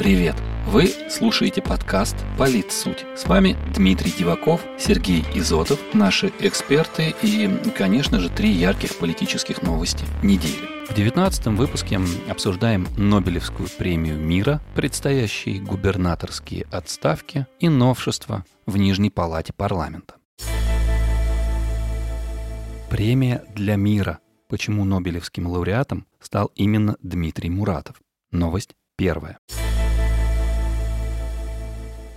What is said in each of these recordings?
Привет! Вы слушаете подкаст «Политсуть». С вами Дмитрий Диваков, Сергей Изотов, наши эксперты и, конечно же, три ярких политических новости недели. В девятнадцатом выпуске обсуждаем Нобелевскую премию мира, предстоящие губернаторские отставки и новшества в Нижней палате парламента. Премия для мира. Почему Нобелевским лауреатом стал именно Дмитрий Муратов? Новость первая.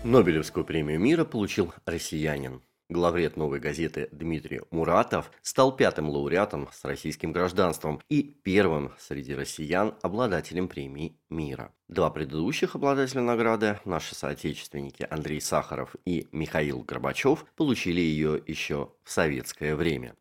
Нобелевскую премию мира получил россиянин. Главред «Новой газеты» Дмитрий Муратов стал пятым лауреатом с российским гражданством и первым среди россиян обладателем премии мира. Два предыдущих обладателя награды, наши соотечественники Андрей Сахаров и Михаил Горбачев, получили ее еще в советское время.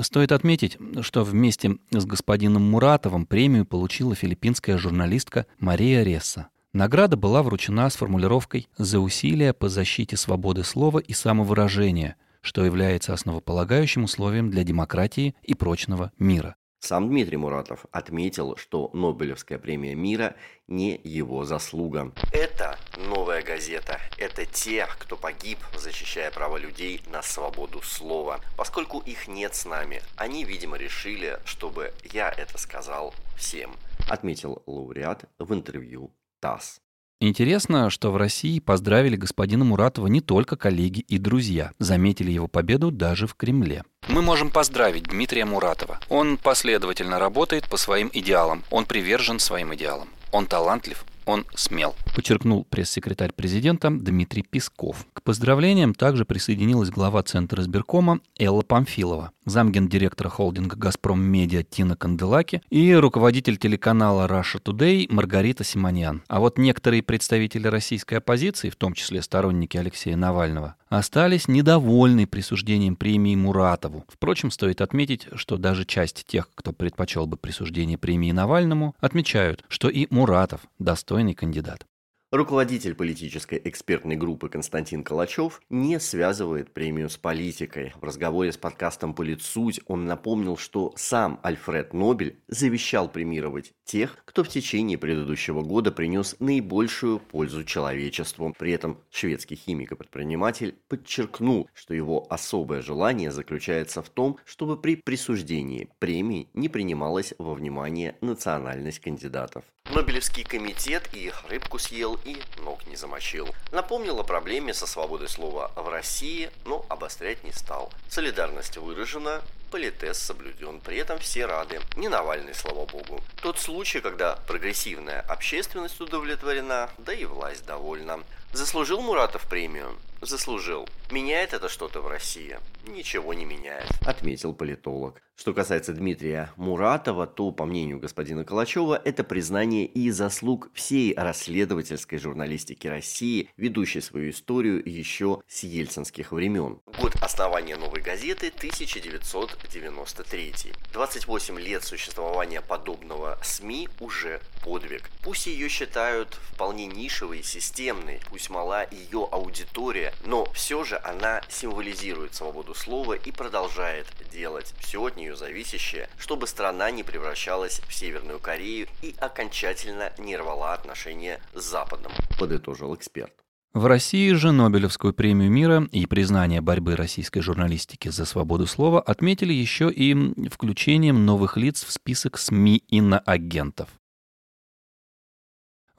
Стоит отметить, что вместе с господином Муратовым премию получила филиппинская журналистка Мария Ресса. Награда была вручена с формулировкой «за усилия по защите свободы слова и самовыражения», что является основополагающим условием для демократии и прочного мира. Сам Дмитрий Муратов отметил, что Нобелевская премия мира не его заслуга. Это новая газета. Это те, кто погиб, защищая право людей на свободу слова. Поскольку их нет с нами, они, видимо, решили, чтобы я это сказал всем, отметил лауреат в интервью ТАСС. Интересно, что в России поздравили господина Муратова не только коллеги и друзья. Заметили его победу даже в Кремле. Мы можем поздравить Дмитрия Муратова. Он последовательно работает по своим идеалам. Он привержен своим идеалам. Он талантлив, он смел, подчеркнул пресс-секретарь президента Дмитрий Песков. К поздравлениям также присоединилась глава Центра избиркома Элла Памфилова, замгендиректора холдинга «Газпром Медиа» Тина Канделаки и руководитель телеканала Russia Today Маргарита Симоньян. А вот некоторые представители российской оппозиции, в том числе сторонники Алексея Навального, остались недовольны присуждением премии Муратову. Впрочем, стоит отметить, что даже часть тех, кто предпочел бы присуждение премии Навальному, отмечают, что и Муратов достойный кандидат. Руководитель политической экспертной группы Константин Калачев не связывает премию с политикой. В разговоре с подкастом «Политсуть» он напомнил, что сам Альфред Нобель завещал премировать тех, кто в течение предыдущего года принес наибольшую пользу человечеству. При этом шведский химик и предприниматель подчеркнул, что его особое желание заключается в том, чтобы при присуждении премии не принималась во внимание национальность кандидатов. Нобелевский комитет и рыбку съел, и ног не замочил. Напомнил о проблеме со свободой слова в России, но обострять не стал. Солидарность выражена, политез соблюден, при этом все рады. Не Навальный, слава богу. Тот случай, когда прогрессивная общественность удовлетворена, да и власть довольна. Заслужил Муратов премию? Заслужил. Меняет это что-то в России? Ничего не меняет, отметил политолог. Что касается Дмитрия Муратова, то, по мнению господина Калачева, это признание и заслуг всей расследовательской журналистики России, ведущей свою историю еще с ельцинских времен. Год основания новой газеты 1993. 28 лет существования подобного СМИ уже подвиг. Пусть ее считают вполне нишевой, системной, пусть мала ее аудитория, но все же она символизирует свободу слова и продолжает делать все от нее зависящее, чтобы страна не превращалась в Северную Корею и окончательно не рвала отношения с Западом, подытожил эксперт. В России же Нобелевскую премию мира и признание борьбы российской журналистики за свободу слова отметили еще и включением новых лиц в список СМИ иноагентов.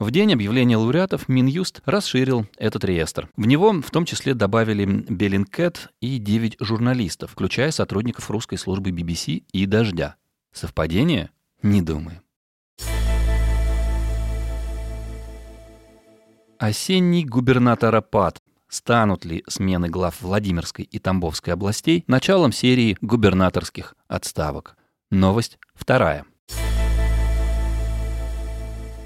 В день объявления лауреатов Минюст расширил этот реестр. В него в том числе добавили Беллинкет и 9 журналистов, включая сотрудников русской службы BBC и «Дождя». Совпадение? Не думаю. Осенний губернаторопад. Станут ли смены глав Владимирской и Тамбовской областей началом серии губернаторских отставок? Новость вторая.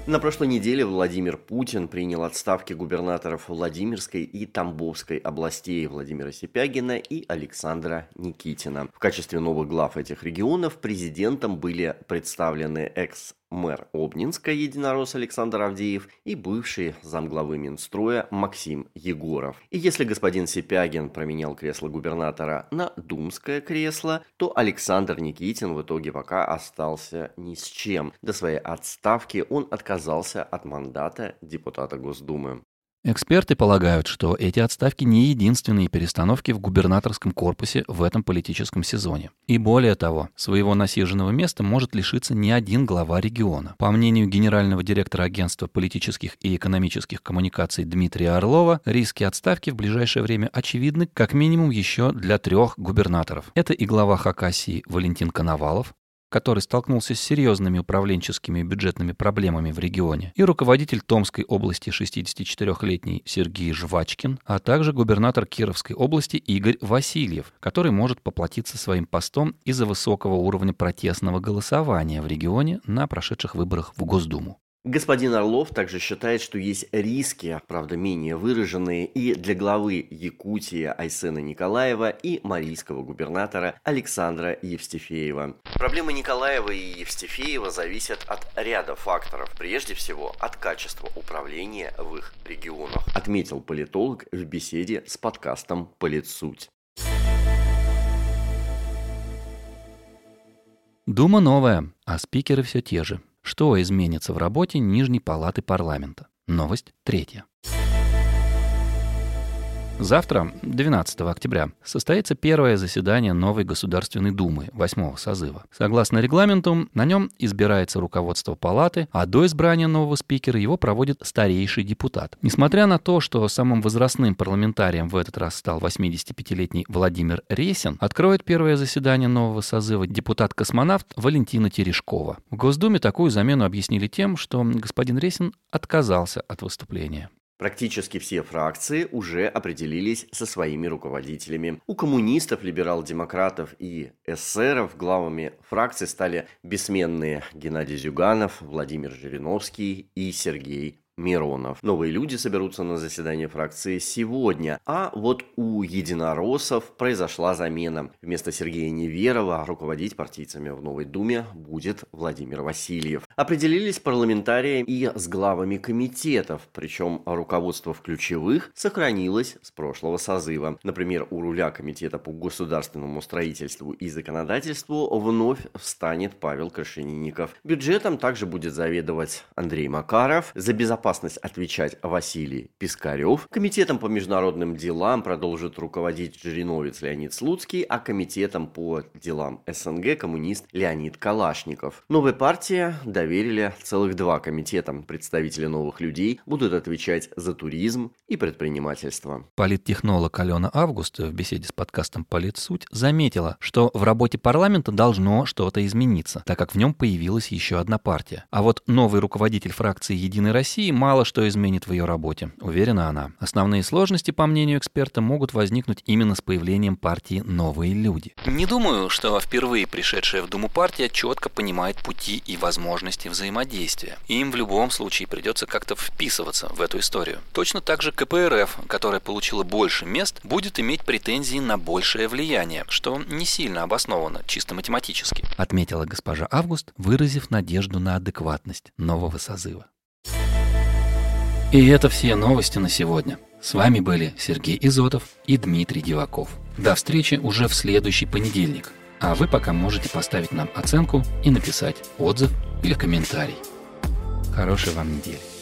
На прошлой неделе Владимир Путин принял отставки губернаторов Владимирской и Тамбовской областей Владимира Сипягина и Александра Никитина. В качестве новых глав этих регионов президентом были представлены экс мэр Обнинска единорос Александр Авдеев и бывший замглавы Минстроя Максим Егоров. И если господин Сипягин променял кресло губернатора на думское кресло, то Александр Никитин в итоге пока остался ни с чем. До своей отставки он отказался от мандата депутата Госдумы. Эксперты полагают, что эти отставки не единственные перестановки в губернаторском корпусе в этом политическом сезоне. И более того, своего насиженного места может лишиться не один глава региона. По мнению генерального директора агентства политических и экономических коммуникаций Дмитрия Орлова, риски отставки в ближайшее время очевидны как минимум еще для трех губернаторов. Это и глава Хакасии Валентин Коновалов, который столкнулся с серьезными управленческими и бюджетными проблемами в регионе, и руководитель Томской области 64-летний Сергей Жвачкин, а также губернатор Кировской области Игорь Васильев, который может поплатиться своим постом из-за высокого уровня протестного голосования в регионе на прошедших выборах в Госдуму. Господин Орлов также считает, что есть риски, правда менее выраженные, и для главы Якутии Айсена Николаева и марийского губернатора Александра Евстифеева. Проблемы Николаева и Евстифеева зависят от ряда факторов, прежде всего от качества управления в их регионах, отметил политолог в беседе с подкастом «Политсуть». Дума новая, а спикеры все те же. Что изменится в работе Нижней палаты парламента? Новость третья. Завтра, 12 октября, состоится первое заседание новой Государственной Думы восьмого созыва. Согласно регламенту, на нем избирается руководство палаты, а до избрания нового спикера его проводит старейший депутат. Несмотря на то, что самым возрастным парламентарием в этот раз стал 85-летний Владимир Ресин, откроет первое заседание нового созыва депутат-космонавт Валентина Терешкова. В Госдуме такую замену объяснили тем, что господин Ресин отказался от выступления. Практически все фракции уже определились со своими руководителями. У коммунистов, либерал-демократов и эсеров главами фракций стали бессменные Геннадий Зюганов, Владимир Жириновский и Сергей Миронов. Новые люди соберутся на заседание фракции сегодня. А вот у единороссов произошла замена. Вместо Сергея Неверова руководить партийцами в Новой Думе будет Владимир Васильев. Определились парламентарии и с главами комитетов, причем руководство в ключевых сохранилось с прошлого созыва. Например, у руля комитета по государственному строительству и законодательству вновь встанет Павел Крашенинников. Бюджетом также будет заведовать Андрей Макаров. За безопасность отвечать Василий Пискарев. Комитетом по международным делам продолжит руководить Жириновец Леонид Слуцкий, а комитетом по делам СНГ коммунист Леонид Калашников. Новой партии доверили целых два комитета. Представители новых людей будут отвечать за туризм и предпринимательство. Политтехнолог Алена Август в беседе с подкастом «Политсуть» заметила, что в работе парламента должно что-то измениться, так как в нем появилась еще одна партия. А вот новый руководитель фракции «Единой России» мало что изменит в ее работе, уверена она. Основные сложности, по мнению эксперта, могут возникнуть именно с появлением партии «Новые люди». Не думаю, что впервые пришедшая в Думу партия четко понимает пути и возможности взаимодействия. Им в любом случае придется как-то вписываться в эту историю. Точно так же КПРФ, которая получила больше мест, будет иметь претензии на большее влияние, что не сильно обосновано чисто математически, отметила госпожа Август, выразив надежду на адекватность нового созыва. И это все новости на сегодня. С вами были Сергей Изотов и Дмитрий Диваков. До встречи уже в следующий понедельник. А вы пока можете поставить нам оценку и написать отзыв или комментарий. Хорошей вам недели.